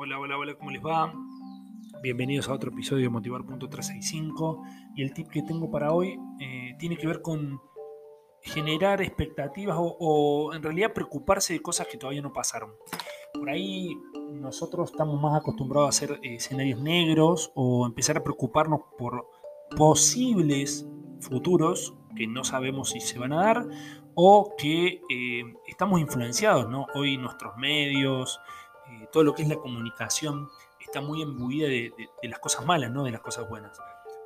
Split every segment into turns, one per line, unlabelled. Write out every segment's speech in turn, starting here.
Hola, hola, hola, ¿cómo les va? Bienvenidos a otro episodio de Motivar.365 y el tip que tengo para hoy eh, tiene que ver con generar expectativas o, en realidad preocuparse de cosas que todavía no pasaron. Por ahí nosotros estamos más acostumbrados a hacer eh, escenarios negros o empezar a preocuparnos por posibles futuros que no sabemos si se van a dar o que eh, estamos influenciados, ¿no? Hoy nuestros medios, eh, todo lo que es la comunicación está muy embuida de, las cosas malas, no de las cosas buenas.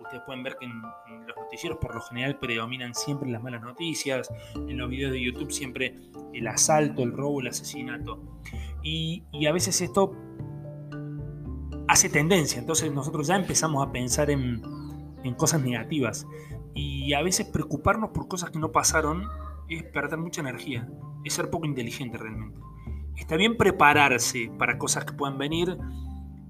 Ustedes pueden ver que en, los noticieros por lo general predominan siempre las malas noticias, en los videos de YouTube siempre el asalto, el robo, el asesinato. Y, a veces esto hace tendencia, entonces nosotros ya empezamos a pensar en, en cosas negativas. Y a veces preocuparnos por cosas que no pasaron es perder mucha energía, es ser poco inteligente realmente. Está bien prepararse para cosas que puedan venir,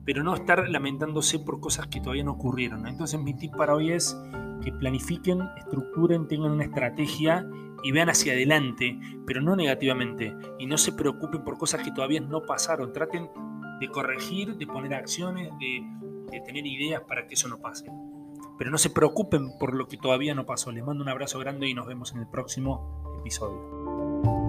pero no estar lamentándose por cosas que todavía no ocurrieron. Entonces mi tip para hoy es que planifiquen, estructuren, tengan una estrategia y vean hacia adelante, pero no negativamente. Y no se preocupen por cosas que todavía no pasaron. Traten de corregir, de poner acciones, de, de tener ideas para que eso no pase. Pero no se preocupen por lo que todavía no pasó. Les mando un abrazo grande y nos vemos en el próximo episodio.